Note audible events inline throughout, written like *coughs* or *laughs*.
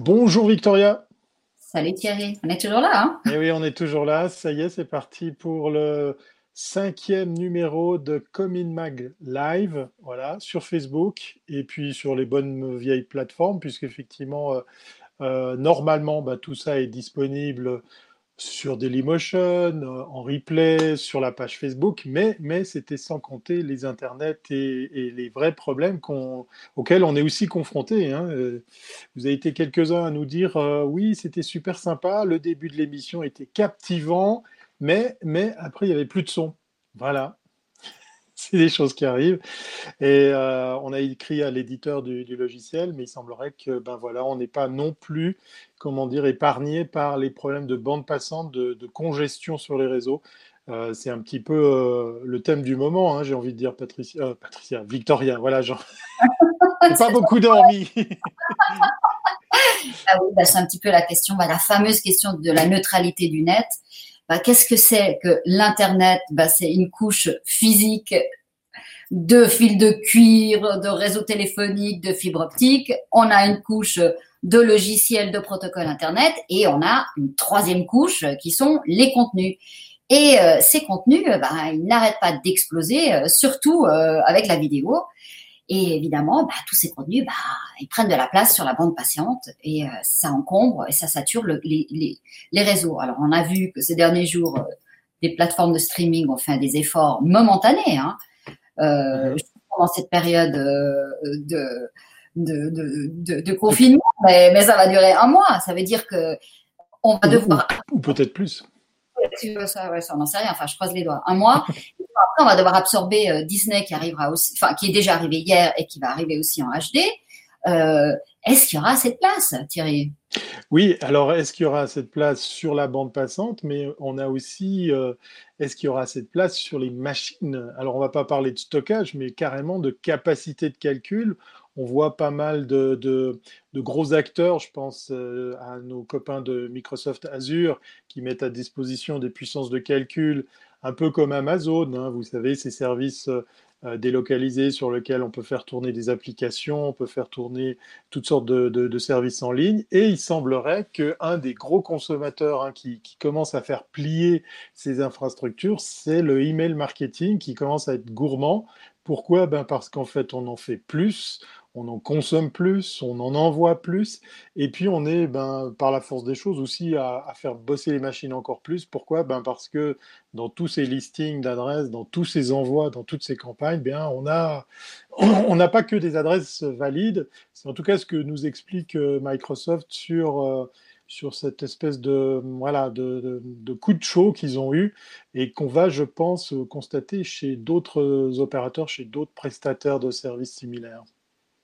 Bonjour Victoria. Salut Thierry, on est toujours là. Hein? Eh oui, on est toujours là. Ça y est, c'est parti pour le cinquième numéro de Comin Mag Live, voilà, sur Facebook et puis sur les bonnes vieilles plateformes, puisqu'effectivement, euh, euh, normalement, bah, tout ça est disponible sur Dailymotion, euh, en replay, sur la page Facebook, mais, mais c'était sans compter les internets et, les vrais problèmes auxquels on est aussi confronté. Hein. Euh, vous avez été quelques-uns à nous dire euh, oui, c'était super sympa, le début de l'émission était captivant, mais, mais après, il n'y avait plus de son. Voilà *laughs* c'est des choses qui arrivent. Et euh, on a écrit à l'éditeur du, logiciel, mais il semblerait que ben voilà, on n'est pas non plus, comment dire, épargné par les problèmes de bande passante, de, congestion sur les réseaux. Euh, c'est un petit peu euh, le thème du moment, hein, j'ai envie de dire, Patricia, Patricia Victoria, voilà, genre. *laughs* pas beaucoup dormi. ah oui, bah, c'est un petit peu la question, bah, la fameuse question de la neutralité du net. Bah, qu'est-ce que c'est que l'Internet? Bah, C'est une couche physique de fils de cuir, de réseau téléphonique, de fibre optique. On a une couche de logiciels de protocole Internet et on a une troisième couche qui sont les contenus. Et euh, ces contenus, bah, ils n'arrêtent pas d'exploser, euh, surtout euh, avec la vidéo. Et évidemment, bah, tous ces contenus, bah, ils prennent de la place sur la bande patiente et euh, ça encombre et ça sature le, les, les, les, réseaux. Alors, on a vu que ces derniers jours, euh, des plateformes de streaming ont fait des efforts momentanés hein, euh, pendant cette période euh, de, de, de, de, confinement, mais, mais, ça va durer un mois. Ça veut dire que on va devoir... ou peut-être plus ça, ouais, ça, on n'en sait rien. Enfin, je croise les doigts. Un mois. *laughs* Après, on va devoir absorber euh, Disney qui arrivera aussi, enfin, qui est déjà arrivé hier et qui va arriver aussi en HD. Euh, est-ce qu'il y aura cette place, Thierry? Oui, alors est-ce qu'il y aura cette place sur la bande passante, mais on a aussi, euh, est-ce qu'il y aura cette place sur les machines? Alors on va pas parler de stockage, mais carrément de capacité de calcul. On voit pas mal de, de, gros acteurs, je pense à nos copains de Microsoft Azure, qui mettent à disposition des puissances de calcul un peu comme Amazon, hein, vous savez, ces services euh, délocalisé sur lequel on peut faire tourner des applications, on peut faire tourner toutes sortes de, services en ligne. Et il semblerait qu'un des gros consommateurs hein, qui, qui, commence à faire plier ces infrastructures, c'est le email marketing qui commence à être gourmand. Pourquoi? Ben Parce qu'en fait, on en fait plus, on en consomme plus, on en envoie plus, et puis on est, ben, par la force des choses aussi, à, faire bosser les machines encore plus. Pourquoi? Ben Parce que dans tous ces listings d'adresses, dans tous ces envois, dans toutes ces campagnes, bien, on a, *coughs* on n'a pas que des adresses valides. C'est en tout cas ce que nous explique euh, Microsoft sur euh, sur cette espèce de, voilà, de, de coup de chaud qu'ils ont eu et qu'on va, je pense, constater chez d'autres opérateurs, chez d'autres prestataires de services similaires.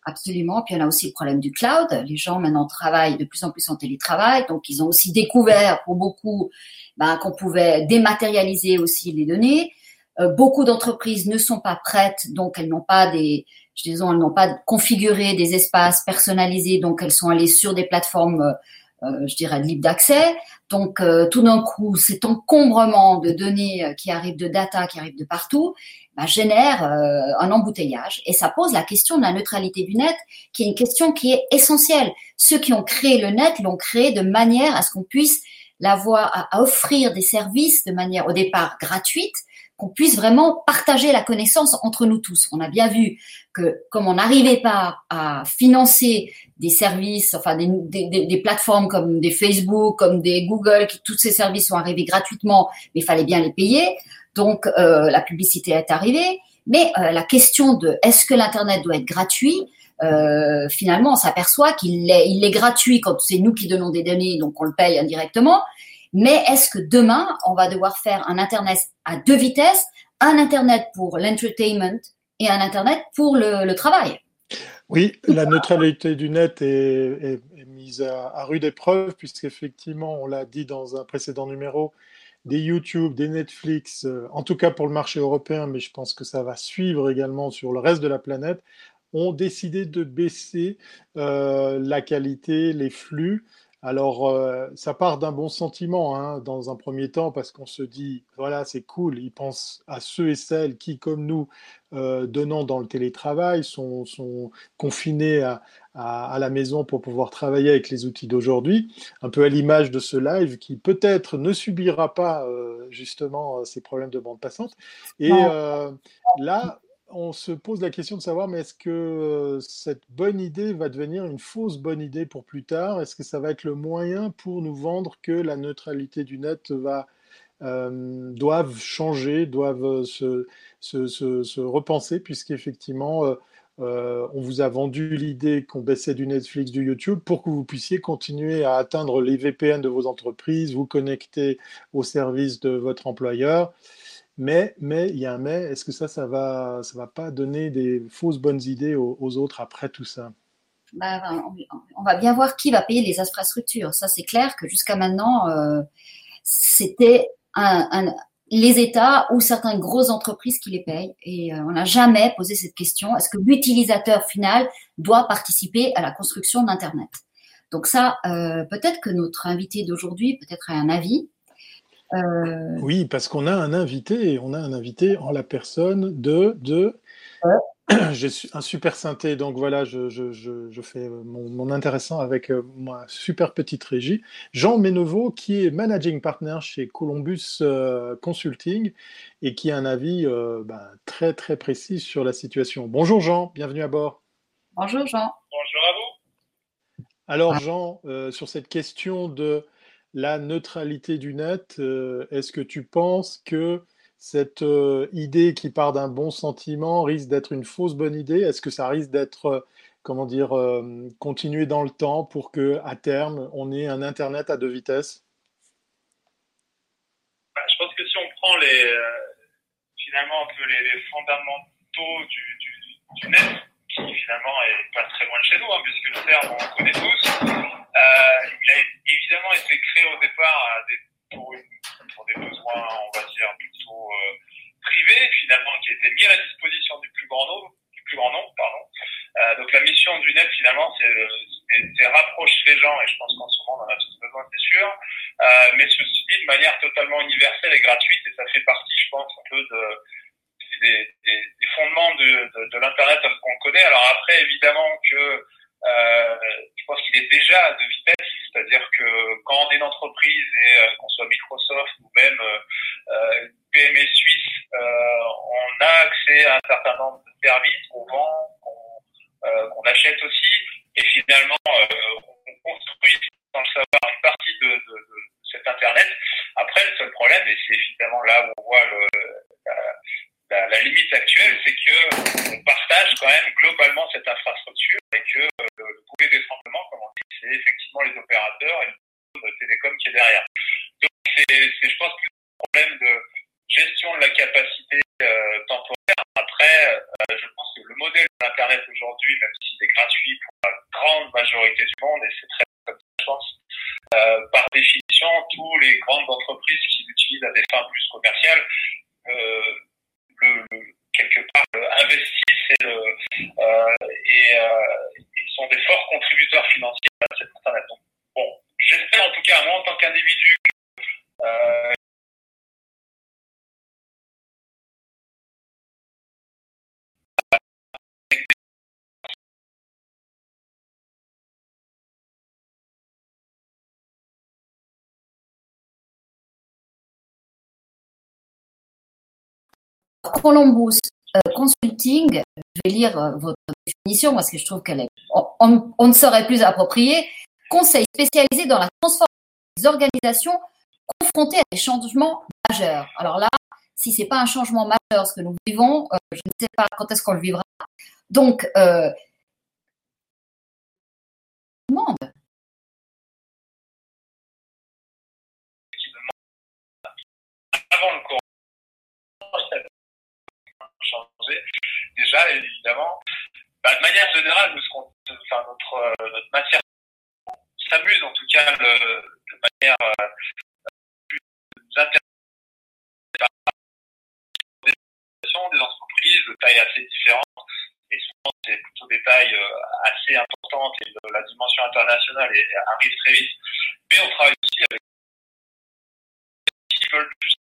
Absolument. Puis on a aussi le problème du cloud. Les gens maintenant travaillent de plus en plus en télétravail, donc ils ont aussi découvert pour beaucoup ben, qu'on pouvait dématérialiser aussi les données. Euh, beaucoup d'entreprises ne sont pas prêtes, donc elles n'ont pas des, disons, elles n'ont pas configuré des espaces personnalisés, donc elles sont allées sur des plateformes euh, euh, je dirais, libre d'accès. Donc, tout d'un coup, cet encombrement de données qui arrivent de data, qui arrivent de partout, bah, génère un embouteillage. Et ça pose la question de la neutralité du net, qui est une question qui est essentielle. Ceux qui ont créé le net l'ont créé de manière à ce qu'on puisse l'avoir, à offrir des services de manière au départ gratuite, qu'on puisse vraiment partager la connaissance entre nous tous. On a bien vu que comme on n'arrivait pas à financer des services, enfin des, plateformes comme des Facebook, comme des Google, qui tous ces services sont arrivés gratuitement, mais il fallait bien les payer. Donc euh, la publicité est arrivée. Mais euh, la question de est-ce que l'internet doit être gratuit, euh, finalement, on s'aperçoit qu'il est, il est gratuit quand c'est nous qui donnons des données, donc on le paye indirectement. Mais est-ce que demain, on va devoir faire un Internet à deux vitesses, un Internet pour l'entertainment et un Internet pour le, travail? Oui, la neutralité du net est, mise à, rude épreuve, puisqu'effectivement, on l'a dit dans un précédent numéro, des YouTube, des Netflix, euh, en tout cas pour le marché européen, mais je pense que ça va suivre également sur le reste de la planète, ont décidé de baisser euh, la qualité, les flux Alors, euh, ça part d'un bon sentiment hein, dans un premier temps parce qu'on se dit, voilà, c'est cool, ils pensent à ceux et celles qui, comme nous, euh, donnant dans le télétravail, sont, sont confinés à, à, la maison pour pouvoir travailler avec les outils d'aujourd'hui, un peu à l'image de ce live qui peut-être ne subira pas euh, justement ces problèmes de bande passante. Et là, on se pose la question de savoir, mais est-ce que euh, cette bonne idée va devenir une fausse bonne idée pour plus tard? Est-ce que ça va être le moyen pour nous vendre que la neutralité du net va, euh, changer, doivent se, se, repenser, puisqu'effectivement, euh, on vous a vendu l'idée qu'on baissait du Netflix, du YouTube, pour que vous puissiez continuer à atteindre les VPN de vos entreprises, vous connecter au service de votre employeur. Mais, mais, il y a un mais, est-ce que ça, ça va, ça va pas donner des fausses bonnes idées aux, autres après tout ça? Bah, on va bien voir qui va payer les infrastructures. Ça, c'est clair que jusqu'à maintenant, euh, c'était les États ou certaines grosses entreprises qui les payent. Et euh, on n'a jamais posé cette question. Est-ce que l'utilisateur final doit participer à la construction d'Internet? Donc ça, euh, peut-être que notre invité d'aujourd'hui peut-être a un avis. Euh, oui, parce qu'on a un invité, on a un invité en la personne de, de j'ai *clears throat* un super synthé, donc voilà, je, je, je, fais mon, intéressant avec euh, ma super petite régie. Jean Méneveau, qui est managing partner chez Columbus euh, Consulting et qui a un avis ben, très très précis sur la situation. Bonjour Jean, bienvenue à bord. Bonjour Jean. Bonjour à vous. Alors Jean, sur cette question de la neutralité du net, euh, est-ce que tu penses que cette euh, idée qui part d'un bon sentiment risque d'être une fausse bonne idée? Est-ce que ça risque d'être, euh, comment dire, continué dans le temps pour que à terme on ait un Internet à deux vitesses? Bah, Je pense que si on prend les, finalement les, fondamentaux du, net, qui finalement est pas très loin de chez nous, hein, puisque le terme on connaît tous. Euh, il a évidemment été créé au départ euh, pour, des besoins, on va dire, plutôt euh, privés, finalement, qui étaient mis à la disposition du plus grand nombre. Du plus grand nombre pardon. donc la mission du net, finalement, c'est rapprocher les gens, et je pense qu'en ce moment, on en a tous besoin, c'est sûr, mais ceci dit de manière totalement universelle et gratuite, et ça fait partie, je pense, un peu de, des, des, des, fondements de, de, de l'Internet qu'on connaît. Alors après, évidemment que euh, qu'il est déjà à deux vitesses, c'est-à-dire que quand on est une entreprise et euh, qu'on soit Microsoft ou même euh, PME suisse, on a accès à un certain nombre de services qu'on vend, qu'on achète aussi, et finalement on construit sans le savoir une partie de, de, de, cet Internet. Après, le seul problème, et c'est finalement là où on voit le, la, la, limite actuelle, c'est que on partage quand même globalement cette infrastructure et que euh, le boulet d'étranglement, comme on dit, c'est effectivement les opérateurs et le télécom qui est derrière. Donc c'est, je pense, plus un problème de gestion de la capacité euh, temporaire. Après, euh, je pense que le modèle de l'Internet aujourd'hui, même s'il est gratuit pour la grande majorité du monde, et c'est très comme ça, je pense, euh, par définition, tous les grandes entreprises qui l'utilisent à des fins plus commerciales euh, le, quelque part investissent et, le, euh, et, euh, sont des forts contributeurs financiers à cette internet. Donc, bon, en tant qu'individu, euh, Columbus euh, Consulting, je vais lire euh, votre définition parce que je trouve qu'elle est, on, ne serait plus approprié. Conseil spécialisé dans la transformation organisations confrontées à des changements majeurs. Alors là, si c'est pas un changement majeur ce que nous vivons, euh, je ne sais pas quand est-ce qu'on le vivra. Donc, euh, demande. Avant le changer. Déjà, évidemment, bah, de manière générale, nous, ce enfin, notre, euh, notre matière s'amuse en tout cas de manière euh, plus intéressante des entreprises de taille assez différentes et c'est plutôt des tailles assez importantes et la dimension internationale arrive très vite. Mais on travaille aussi avec qui veulent juste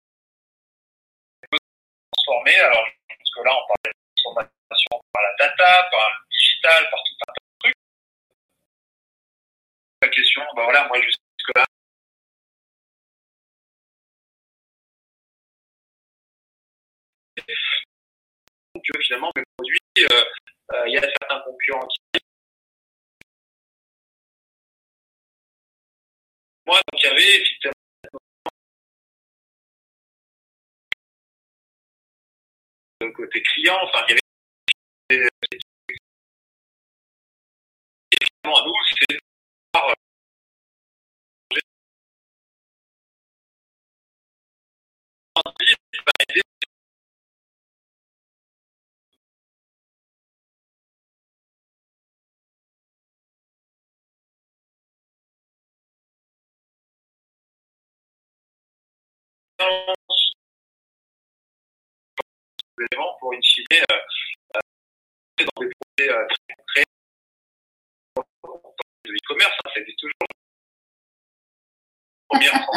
transformer. Alors, parce que là, on parle de transformation par la data, par le digital, par tout un tas de trucs. La question, ben voilà, moi, jusque-là, que finalement mes produits, euh, euh, il y a certains concurrents qui moi donc il y avait effectivement côté client, enfin il y avait à nous c'est pour une fine euh, euh, dans des projets euh, très concrets de e-commerce, hein, ça existe toujours. Première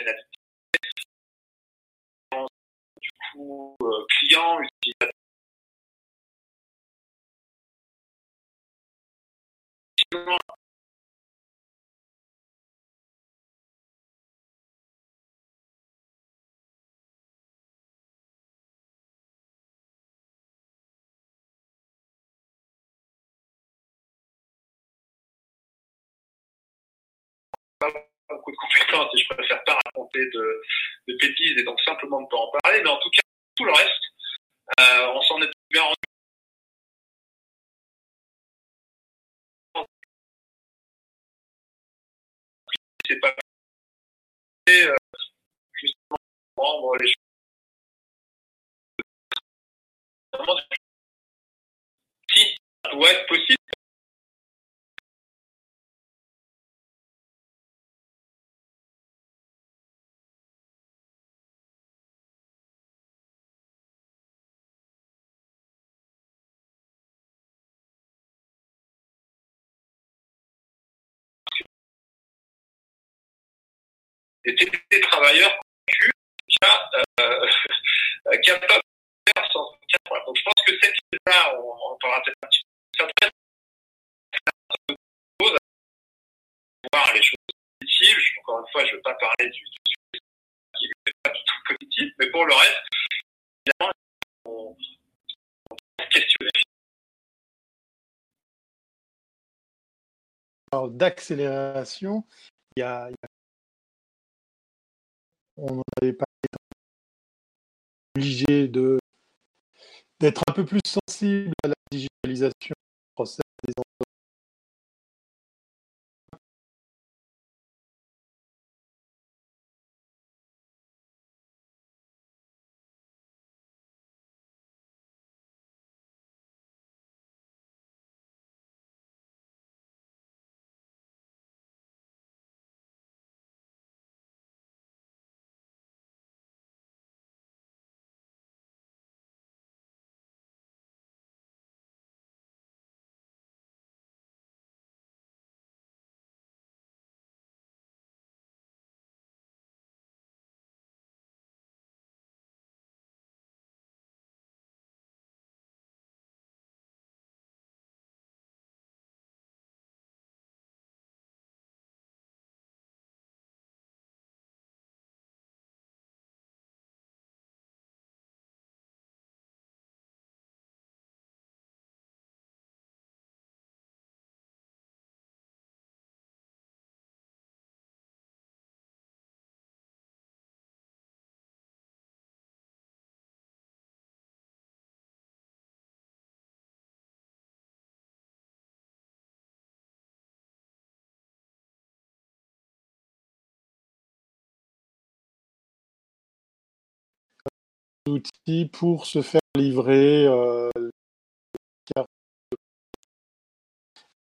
*laughs* du coup, client, utilisateur. Beaucoup de compétences et je préfère pas raconter de, bêtises et donc simplement ne pas en parler. Mais en tout cas, tout le reste, euh, on s'en est bien rendu. C'est pas euh, justement les choses si ça doit être possible des télétravailleurs euh, *laughs* capables de faire sans. Donc je pense que cette idée-là, on, on parlera peut-être un petit peu. Ça pose à voir les choses positives. Encore une fois, je ne veux pas parler du, sujet qui n'est pas du tout positif, mais pour le reste, évidemment, on, on peut questionner. d'accélération, il y a on n'avait pas été obligé d'être un peu plus sensible à la digitalisation des process des outils pour se faire livrer euh,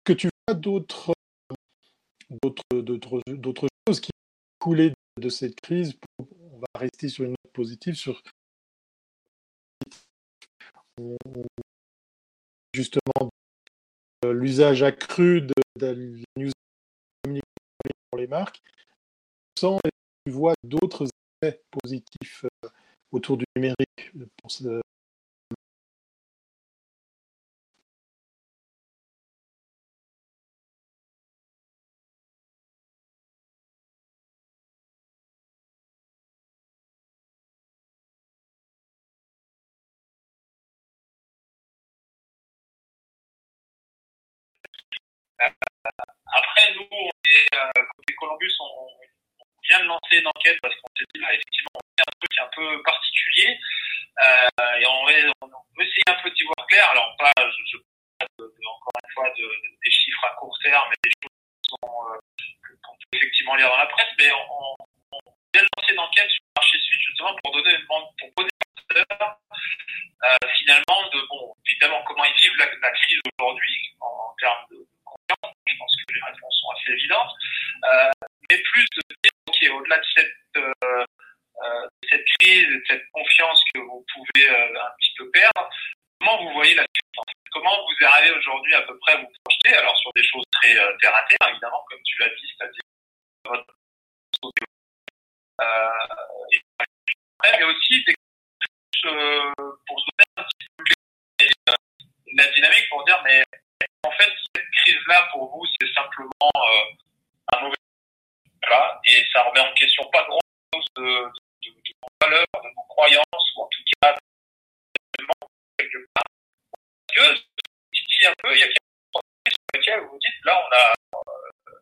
que tu vois d'autres d'autres d'autres d'autres choses qui coulaient de cette crise. On va rester sur une note positive sur justement l'usage accru de, de la news pour les marques, sans tu vois d'autres effets positifs autour du numérique pour Après, nous, on est, euh, Columbus, on, vient de lancer une enquête parce qu'on s'est dit, bah, effectivement, on fait un truc un peu particulier euh, et on, on, veut essayer un peu d'y voir clair. Alors, pas, je, je de, de, encore une fois, de, des chiffres à court terme et des choses qui sont, euh, qu'on peut effectivement lire dans la presse, mais on, on, vient de lancer une enquête sur le marché suisse justement pour donner une pour poser euh, finalement de bon évidemment comment ils vivent la, la crise aujourd'hui en, en termes de je pense que les réponses sont assez évidentes. Euh, mais plus de dire, au-delà de cette, euh, euh, cette crise, de cette confiance que vous pouvez euh, un petit peu perdre, comment vous voyez la suite en fait Comment vous arrivez aujourd'hui à peu près à vous projeter Alors sur des choses très euh, terre à terre, évidemment, comme tu l'as dit, c'est-à-dire votre euh, et, mais aussi des euh, pour se donner un petit peu la dynamique pour dire mais en fait, cette crise-là, pour vous, c'est simplement euh, un mauvais. Voilà, et ça remet en question pas grand-chose de, de, de, vos valeurs, de vos croyances, ou en tout cas, quelque part. Parce que, si un peu, il y a quelque chose sur lesquels vous vous dites, là, on a, euh,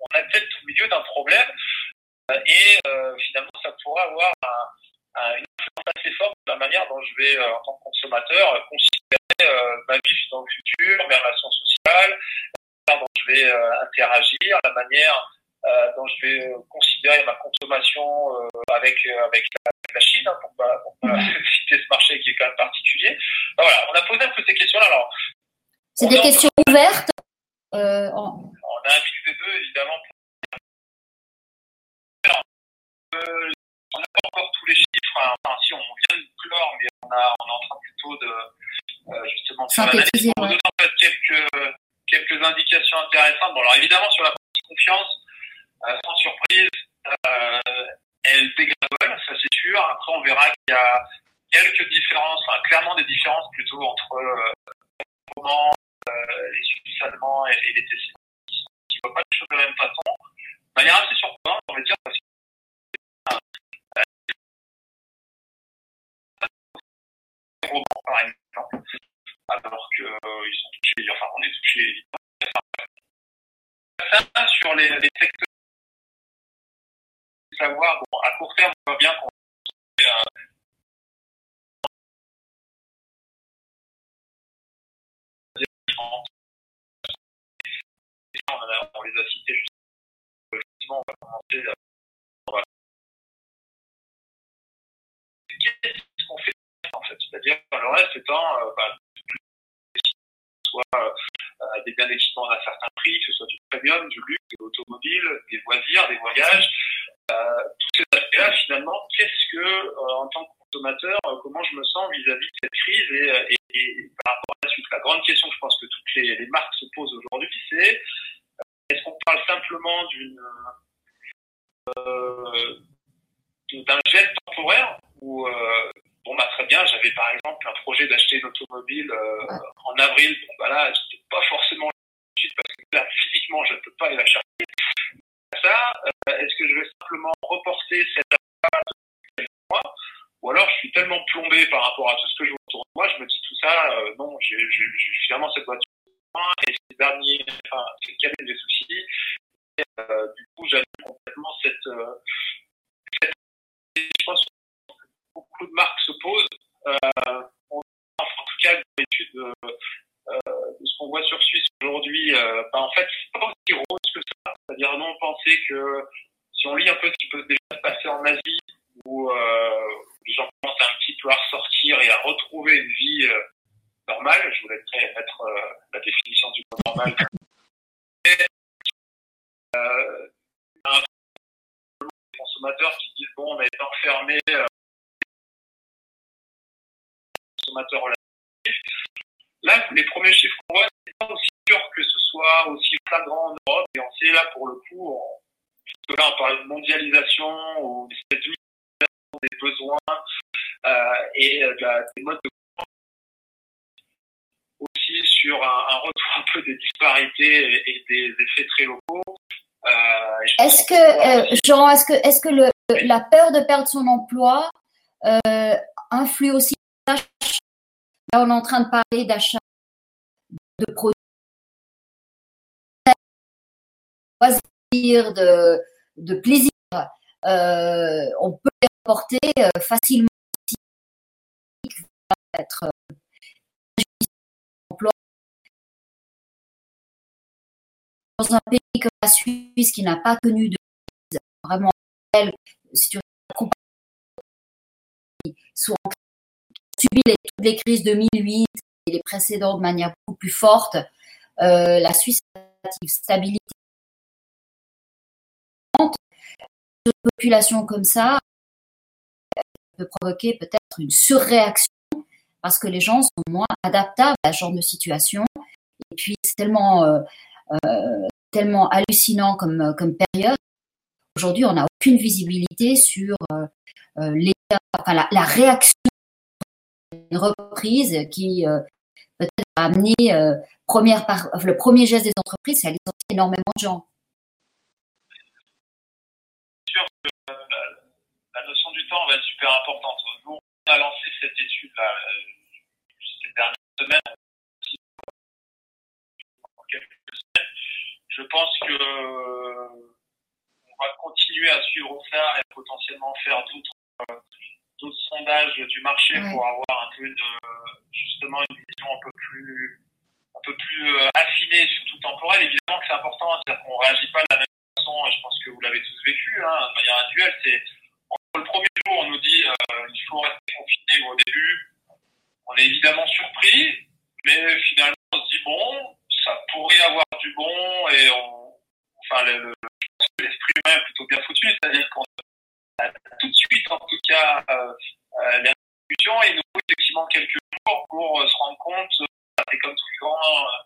on a peut-être au milieu d'un problème, euh, et euh, finalement, ça pourrait avoir un, un, une influence assez forte de la manière dont je vais, euh, en tant que consommateur, considérer euh, ma vie dans le futur, mes relations sociales, la manière dont je vais interagir, la manière euh, dont je vais considérer ma consommation avec avec la, la Chine, hein, pour pas, pour pas *laughs* citer ce marché qui est quand même particulier. voilà, on a posé un peu ces questions-là. Alors, c'est des questions en... ouvertes. En... On a un mix des deux, évidemment. Euh, on n'a pas encore tous les chiffres. Hein. Enfin, si on vient de clore, mais on, a, on est en train plutôt de euh, justement faire l'analyse pour donner en fait quelques, quelques indications intéressantes. Bon, alors évidemment, sur la partie confiance, euh, sans surprise, euh, elle dégringole, ça c'est sûr. Après, on verra qu'il y a quelques différences, enfin, clairement des différences plutôt entre euh, comment euh, les Suisses allemands et, et les Tessinois qui ne voient pas les choses de la même façon. De manière assez surprenante, on va dire, parce par exemple, alors qu'ils euh, sont touchés, enfin on est touché ça, sur les, les secteurs, savoir, bon, à court terme, on voit bien qu'on on, les a cités juste effectivement on va commencer voilà. qu'est-ce qu'on fait en fait c'est-à-dire le reste étant bah, soit euh, des biens d'équipement d'un certain prix, que ce soit du premium, du luxe, de l'automobile, des loisirs, des voyages. Euh, tous ces aspects-là, finalement, qu'est-ce que, euh, en tant que consommateur, comment je me sens vis-à-vis de cette crise et, par rapport à la suite? La grande question que je pense que toutes les, marques se posent aujourd'hui, c'est est-ce qu'on parle simplement d'une d'un geste temporaire ou bon bah très bien, j'avais par exemple un projet d'acheter une automobile euh, en avril, bon bah là, c'était pas forcément parce que là, physiquement, je ne peux pas aller la chercher. Ça, euh, est-ce que je vais simplement reporter cette achat de mois ou alors je suis tellement plombé par rapport à tout ce que je vois autour de moi, je me dis tout ça, euh, non, j'ai finalement cette voiture et ces derniers, enfin, ces années des soucis. Et, euh, du coup, j'annule complètement cette, cette, je pense que beaucoup de marques se posent. Euh, on, en tout cas, l'étude euh, de ce qu'on voit sur Suisse aujourd'hui, euh, bah, en fait, c'est pas aussi rose que ça. C'est-à-dire, non, penser que si on lit un peu ce qui peut déjà se passer en Asie, où euh, les gens commencent un petit peu à ressortir et à retrouver une vie euh, normale, je voulais mettre euh, la définition du mot normal. Et, *laughs* euh, un consommateurs qui disent bon, on a été enfermé, euh, consommateurs là, les premiers chiffres qu'on voit, c'est pas aussi sûr que ce soit aussi flagrant en Europe. Et on sait là, pour le coup, on, là, on parle de mondialisation ou des besoins euh, et de la, des modes de aussi sur un, un, retour un peu des disparités et, et des effets très locaux. Euh, est-ce que, euh, Jean, est-ce que, est-ce que le, la peur de perdre son emploi euh, influe aussi on est en train de parler d'achat de produits, de, de plaisir. Euh, on peut les reporter euh, facilement être euh, dans un pays comme la Suisse qui n'a pas connu de crise vraiment si tu sont subi les, toutes les crises de 2008 et les précédentes de manière beaucoup plus forte, euh, la Suisse a une stabilité. Une population comme ça peut provoquer peut-être une surréaction parce que les gens sont moins adaptables à ce genre de situation. Et puis, c'est tellement, euh, euh, tellement hallucinant comme, comme période. Aujourd'hui, on n'a aucune visibilité sur l'état, enfin, la, réaction une reprise qui euh, peut-être a amené euh, le premier geste des entreprises, c'est à licencier énormément de gens. Que la, notion du temps va être super importante. Nous, on a lancé cette étude là, ces dernières semaines. Je pense que on va continuer à suivre ça et potentiellement faire d'autres d'autres sondages du marché ouais. pour avoir un peu de justement une vision un peu plus un peu plus euh, affinée, surtout temporelle. Évidemment que c'est important, c'est-à-dire qu'on réagit pas de la même façon. Et je pense que vous l'avez tous vécu, hein, de manière individuelle. C'est entre le premier jour, on nous dit euh, il faut rester confiné au début. On est évidemment surpris, mais finalement on se dit bon, ça pourrait avoir du bon et on, enfin le, l'esprit humain est plutôt bien foutu, c'est-à-dire qu'on tout de suite, en tout cas, euh, euh, les institutions et nous effectivement quelques jours pour euh, se rendre compte, euh, c'est comme tous les grands, euh,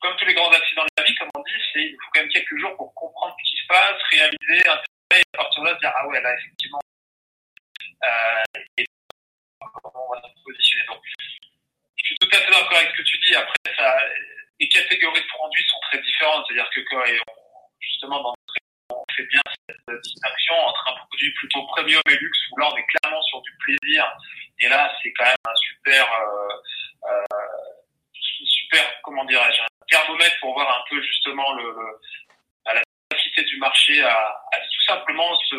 comme tous les grands accidents de la vie, comme on dit, c'est, il faut quand même quelques jours pour comprendre ce qui se passe, réaliser, intégrer, et à partir de là, se dire, ah ouais, là, effectivement, et comment on va se positionner. Je suis tout à fait d'accord avec ce que tu dis. Après, les catégories de produits sont très différentes. C'est-à-dire que quand, justement, dans on fait bien cette distinction entre un produit plutôt premium et luxe où là on est clairement sur du plaisir. Et là c'est quand même un super euh, euh, super comment dirais-je un thermomètre pour voir un peu justement la capacité du marché à, tout simplement se,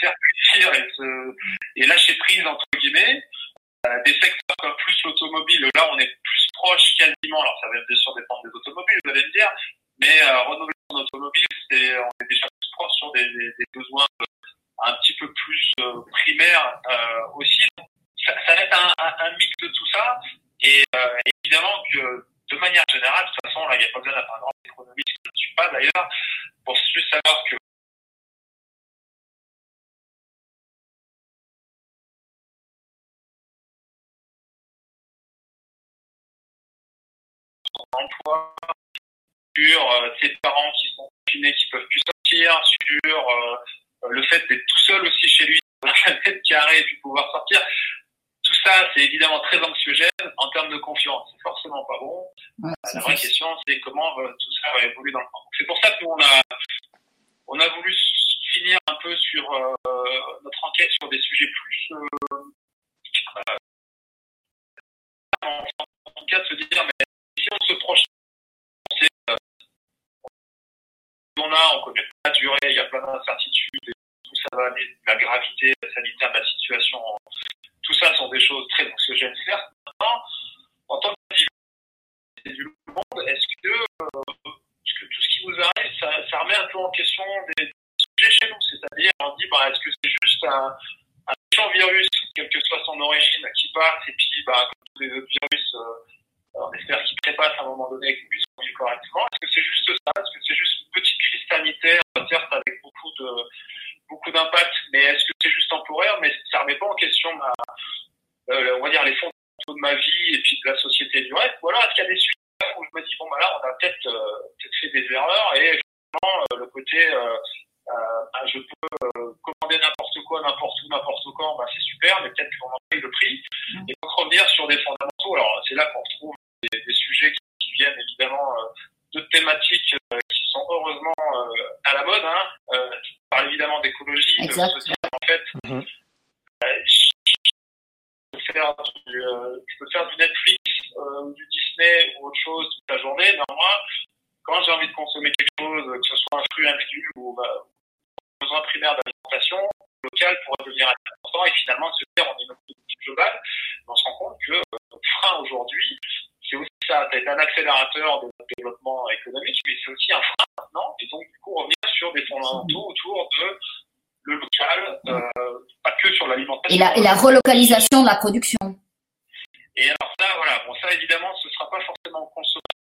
faire plaisir et, se, et lâcher prise entre guillemets. Euh, des secteurs comme plus l'automobile là on est plus proche quasiment. Alors ça va bien sûr dépendre des automobiles vous allez me dire. Mais euh, renouveler son automobile, c'est on est déjà sur des, besoins euh, un petit peu plus euh, primaires euh, aussi. Ça, va être un, mix de tout ça. Et évidemment que de manière générale, de toute façon, là, il n'y a pas besoin d'être un grand économiste, je ne suis pas d'ailleurs, pour juste savoir que emploi, sur ses parents qui sont confinés, qui peuvent plus sortir, sur euh, le fait d'être tout seul aussi chez lui, *laughs* dans un mètre carré et puis pouvoir sortir. Tout ça, c'est évidemment très anxiogène en termes de confiance. C'est forcément pas bon. Ouais, la vraie question, c'est comment euh, tout ça va évoluer dans le temps. C'est pour ça qu'on a, on a voulu finir un peu sur euh, notre enquête sur des sujets plus euh, en, en cas de se dire mais si on se projette on a, on connaît pas la durée, il y a plein d'incertitudes, tout ça va la gravité sanitaire de la situation, tout ça sont des choses très anxiogènes, certes. Maintenant, en tant que du monde, est-ce que, euh, est-ce que tout ce qui nous arrive, ça, remet un peu en question des sujets chez nous? C'est-à-dire, on dit, bah, est-ce que c'est juste un, un méchant virus, quelle que soit son origine, qui passe, et puis, bah, comme tous les autres virus, euh, on espère qu'il trépasse à un moment donné et qu'il puisse vivre correctement. Est-ce que c'est juste ça? Est-ce que c'est juste une petite crise sanitaire, certes avec beaucoup de beaucoup d'impact, mais est-ce que c'est juste temporaire? Mais ça remet pas en question ma, euh, on va dire les fondamentaux de ma vie et puis de la société du reste. ou alors est-ce qu'il y a des sujets où je me dis, bon, bah là, on a peut-être peut fait des erreurs et effectivement, le côté, bah, je peux commander n'importe quoi, n'importe où, n'importe quand, bah, c'est super, mais peut-être qu'on en paye le prix. Mm. Et donc revenir sur des fondamentaux, That's, la, et la relocalisation de la production. Et alors ça, voilà, bon ça évidemment, ce ne sera pas forcément consommateur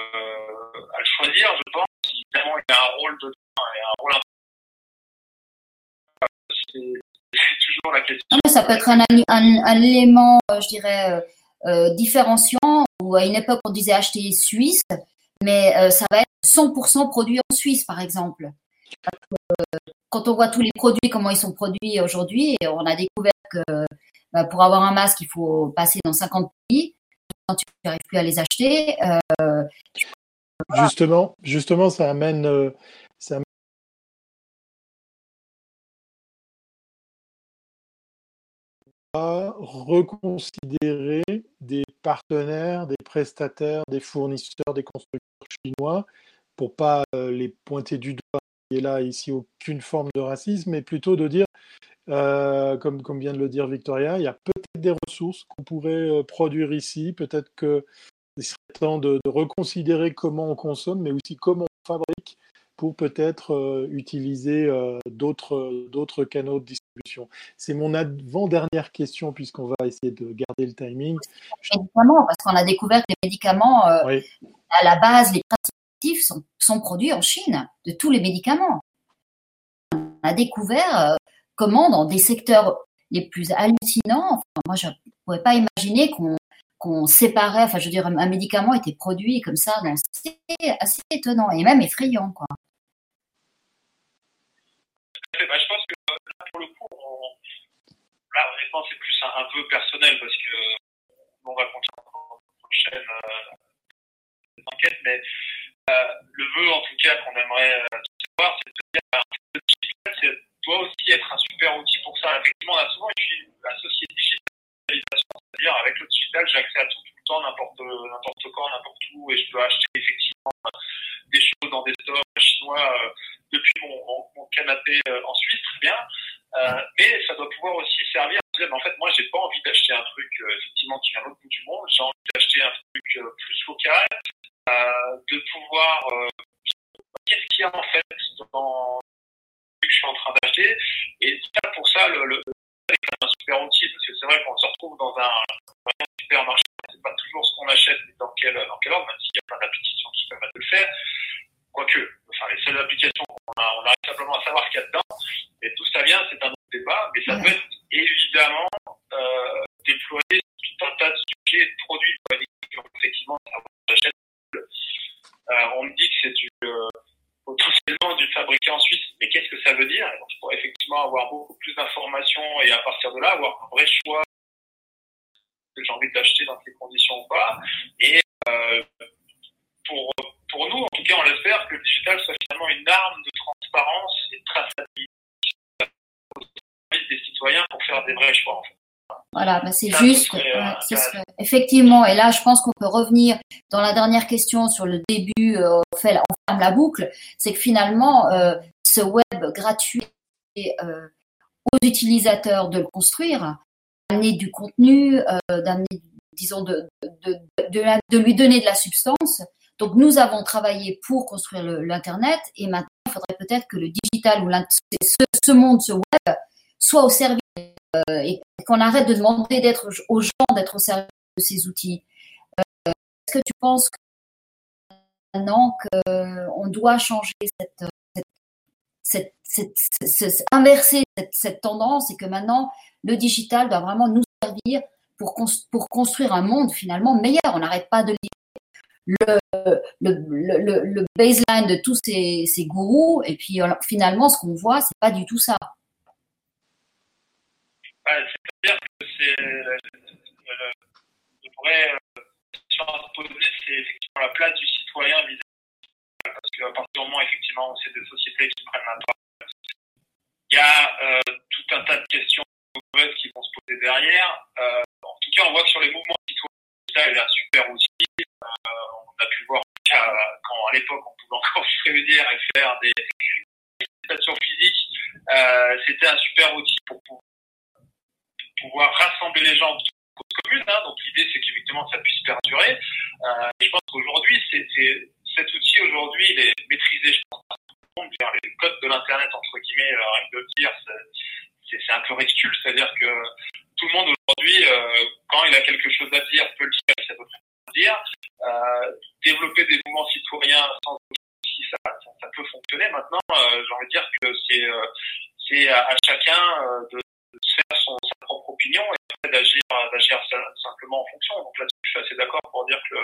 euh, à le choisir, je pense. Évidemment, il y a un rôle de et un rôle c'est toujours la question. Non, mais ça peut être un, un, un élément, euh, je dirais, euh, différenciant, où à une époque on disait acheter suisse, mais euh, ça va être 100% produit en Suisse, par exemple. Quand on voit tous les produits, comment ils sont produits aujourd'hui, on a découvert que bah, pour avoir un masque, il faut passer dans 50 pays. Quand tu n'arrives plus à les acheter. Euh, justement, justement, ça amène, euh, ça à reconsidérer des partenaires, des prestataires, des fournisseurs, des constructeurs chinois pour pas les pointer du doigt et là, ici, aucune forme de racisme, mais plutôt de dire, euh, comme, comme vient de le dire Victoria, il y a peut-être des ressources qu'on pourrait euh, produire ici, peut-être qu'il serait temps de, de, reconsidérer comment on consomme, mais aussi comment on fabrique pour peut-être euh, utiliser euh, d'autres, canaux de distribution. C'est mon avant-dernière question, puisqu'on va essayer de garder le timing. Médicaments, parce qu'on a découvert que les médicaments, oui. à la base, les sont, produits en Chine, de tous les médicaments. On a découvert euh, comment dans des secteurs les plus hallucinants, moi je ne pourrais pas imaginer qu'on qu séparait, enfin je veux dire, un médicament était produit comme ça, c'est assez étonnant et même effrayant. Quoi. Bah, je pense que là, pour le coup, là, honnêtement, c'est plus un, un, vœu personnel parce que on va continuer dans la prochaine euh, enquête, mais euh, le vœu, en tout cas, qu'on aimerait euh, voir, c'est de dire le digital doit aussi être un super outil pour ça. Effectivement, on a souvent associé digitalisation, c'est-à-dire avec le digital, j'ai accès à tout, tout le temps, n'importe n'importe quand, n'importe où, et je peux acheter effectivement des choses dans des stores chinois euh, depuis mon, mon, canapé euh, en Suisse, très bien. Euh, mais ça doit pouvoir aussi servir à dire, en fait, moi, j'ai pas envie d'acheter un truc euh, effectivement qui vient de l'autre bout du monde. J'ai envie d'acheter un truc plus local, de pouvoir qu'est-ce qu'il y a en fait dans ce que je suis en train d'acheter. Et ça, pour ça, le, le est un super outil parce que c'est vrai qu'on se retrouve dans un, un supermarché, c'est pas toujours ce qu'on achète, mais dans quel, dans quel ordre, même s'il y a plein d'applications qui permettent de le faire. Quoique, enfin, les seules applications, on, a, on arrive simplement à savoir qu'il y a dedans. Et tout ça vient, c'est un autre débat, mais ça peut être évidemment euh, déployé sur tout un tas de sujets et de produits. Effectivement, j'achète euh, on me dit que c'est du euh, potentiellement du fabriqué en Suisse, mais qu'est-ce que ça veut dire Donc, Je pourrais effectivement avoir beaucoup plus d'informations et à partir de là avoir un vrai choix que j'ai envie d'acheter dans ces conditions ou pas. Et euh, pour, pour nous, en tout cas, on l'espère que le digital soit finalement une arme de transparence et de traçabilité au service des citoyens pour faire des vrais choix. En fait. C'est juste. Ouais, effectivement, et là, je pense qu'on peut revenir dans la dernière question sur le début, euh, on, fait, on ferme la boucle, c'est que finalement, euh, ce web gratuit euh, aux utilisateurs de le construire, d'amener du contenu, euh, d'amener, disons, de, de, de, de, lui donner de la substance. Donc, nous avons travaillé pour construire l'Internet et maintenant, il faudrait peut-être que le digital ou ce, ce monde, ce web, soit au service euh, et qu'on arrête de demander d'être aux gens d'être au service de ces outils. Euh, Est-ce que tu penses que maintenant qu'on doit changer cette inverser cette, tendance et que maintenant le digital doit vraiment nous servir pour, construire un monde finalement meilleur? On n'arrête pas de lire le, baseline de tous ces, ces gourous, et puis finalement, ce qu'on voit, c'est pas du tout ça. C'est-à-dire que c'est se poser, c'est effectivement la place du citoyen vis-à-vis parce qu'à partir du moment effectivement où c'est des sociétés qui prennent la parole, il y a euh, tout un tas de questions qui vont se poser derrière. Euh, en tout cas, on voit que sur les mouvements citoyens, il est un super outil. Euh, on a pu voir quand à l'époque on pouvait encore *laughs* se réunir et faire des manifestations physiques. C'était un super outil pour pouvoir rassembler les gens cause commune. Hein. Donc l'idée, c'est qu'effectivement, ça puisse perdurer. Euh, je pense qu'aujourd'hui, cet outil, aujourd'hui, il est maîtrisé, je pense, par tout le monde. Les codes de l'Internet, entre guillemets, euh, rien de dire, c'est, un peu ridicule. C'est-à-dire que tout le monde, aujourd'hui, euh, quand il a quelque chose à dire, peut le dire, ça peut le dire. Développer des mouvements citoyens sans si ça, peut fonctionner. Maintenant, euh, j'ai envie de dire que c'est, c'est à, chacun de de faire sa propre et d'agir, d'agir simplement en fonction. Donc là, je suis assez d'accord pour dire que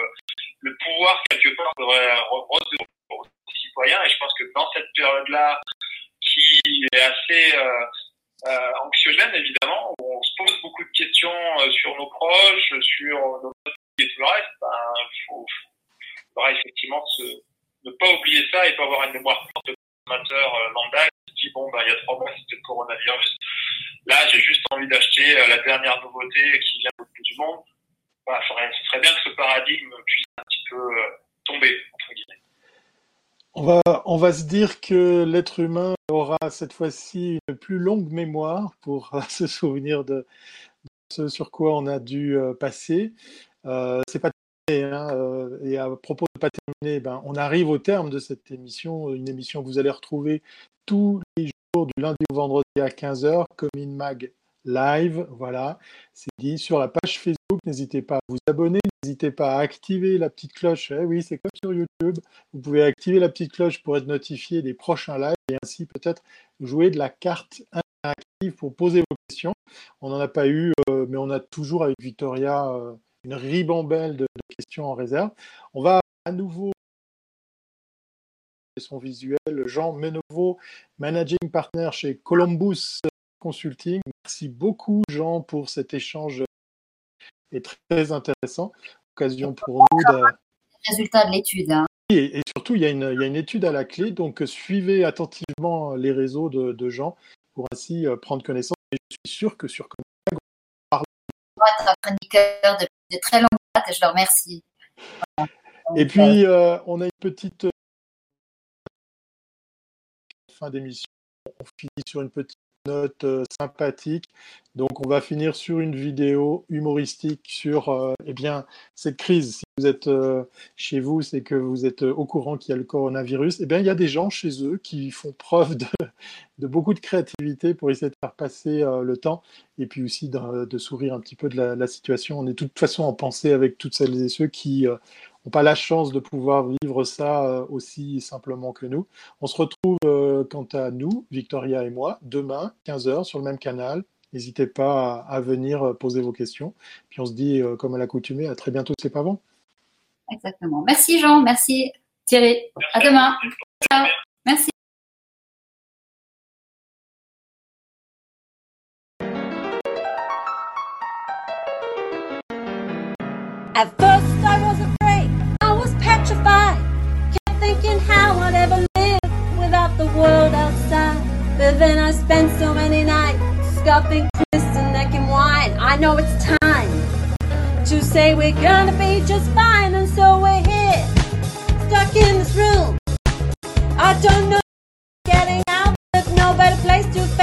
le, pouvoir, quelque part, devrait redonner aux citoyens. Et je pense que dans cette période-là, qui est assez euh, euh, anxiogène, évidemment, où on se pose beaucoup de questions euh, sur nos proches, sur nos et tout le reste, ben, faut, faudra effectivement ne pas oublier ça et pas avoir une mémoire forte de consommateur euh, lambda qui dit bon ben il y a trois mois c'était le coronavirus Là, j'ai juste envie d'acheter euh, la dernière nouveauté qui vient au bout du monde. Voilà, ce serait bien que ce paradigme puisse un petit peu euh, tomber, entre guillemets. On va, on va se dire que l'être humain aura cette fois-ci une plus longue mémoire pour *laughs* se souvenir de, ce sur quoi on a dû passer. Euh, c'est pas et à propos de pas terminer, ben, on arrive au terme de cette émission, une émission que vous allez retrouver tous les jours du lundi au vendredi à 15h, comme in Mag Live. Voilà, c'est dit sur la page Facebook. N'hésitez pas à vous abonner, n'hésitez pas à activer la petite cloche. Eh oui, c'est comme sur YouTube. Vous pouvez activer la petite cloche pour être notifié des prochains lives et ainsi peut-être jouer de la carte interactive pour poser vos questions. On n'en a pas eu, euh, mais on a toujours avec Victoria euh, une ribambelle de, de questions en réserve. On va à nouveau son visuel, Jean Menovo, managing partner chez Columbus Consulting. Merci beaucoup, Jean, pour cet échange et très intéressant. Occasion pour nous de. Résultat de l'étude. Hein. Et, et, surtout, il y, a une, il y, a une, étude à la clé, donc suivez attentivement les réseaux de, de Jean pour ainsi euh, prendre connaissance. Et je suis sûr que sur Connect, on parle. être chroniqueur de, très longue date et je le remercie. Et puis, euh, on a une petite fin d'émission, on finit sur une petite note euh, sympathique. Donc, on va finir sur une vidéo humoristique sur euh, eh bien, cette crise. Si vous êtes euh, chez vous, c'est que vous êtes au courant qu'il y a le coronavirus. Eh bien, il y a des gens chez eux qui font preuve de, *laughs* beaucoup de créativité pour essayer de faire passer euh, le temps et puis aussi de, sourire un petit peu de la, la, situation. On est de toute façon en pensée avec toutes celles et ceux qui euh, n'ont pas la chance de pouvoir vivre ça euh, aussi simplement que nous. On se retrouve quant à nous, Victoria et moi, demain, 15h, sur le même canal. N'hésitez pas à, à, venir poser vos questions. Puis on se dit, comme à l'accoutumée, à très bientôt, c'est pas bon. Exactement. Merci Jean, merci Thierry. À demain. Ciao. Merci. At Then I spent so many nights scuffing neck and wine. I know it's time to say we're gonna be just fine, and so we're here, stuck in this room. I don't know getting out, there's no better place to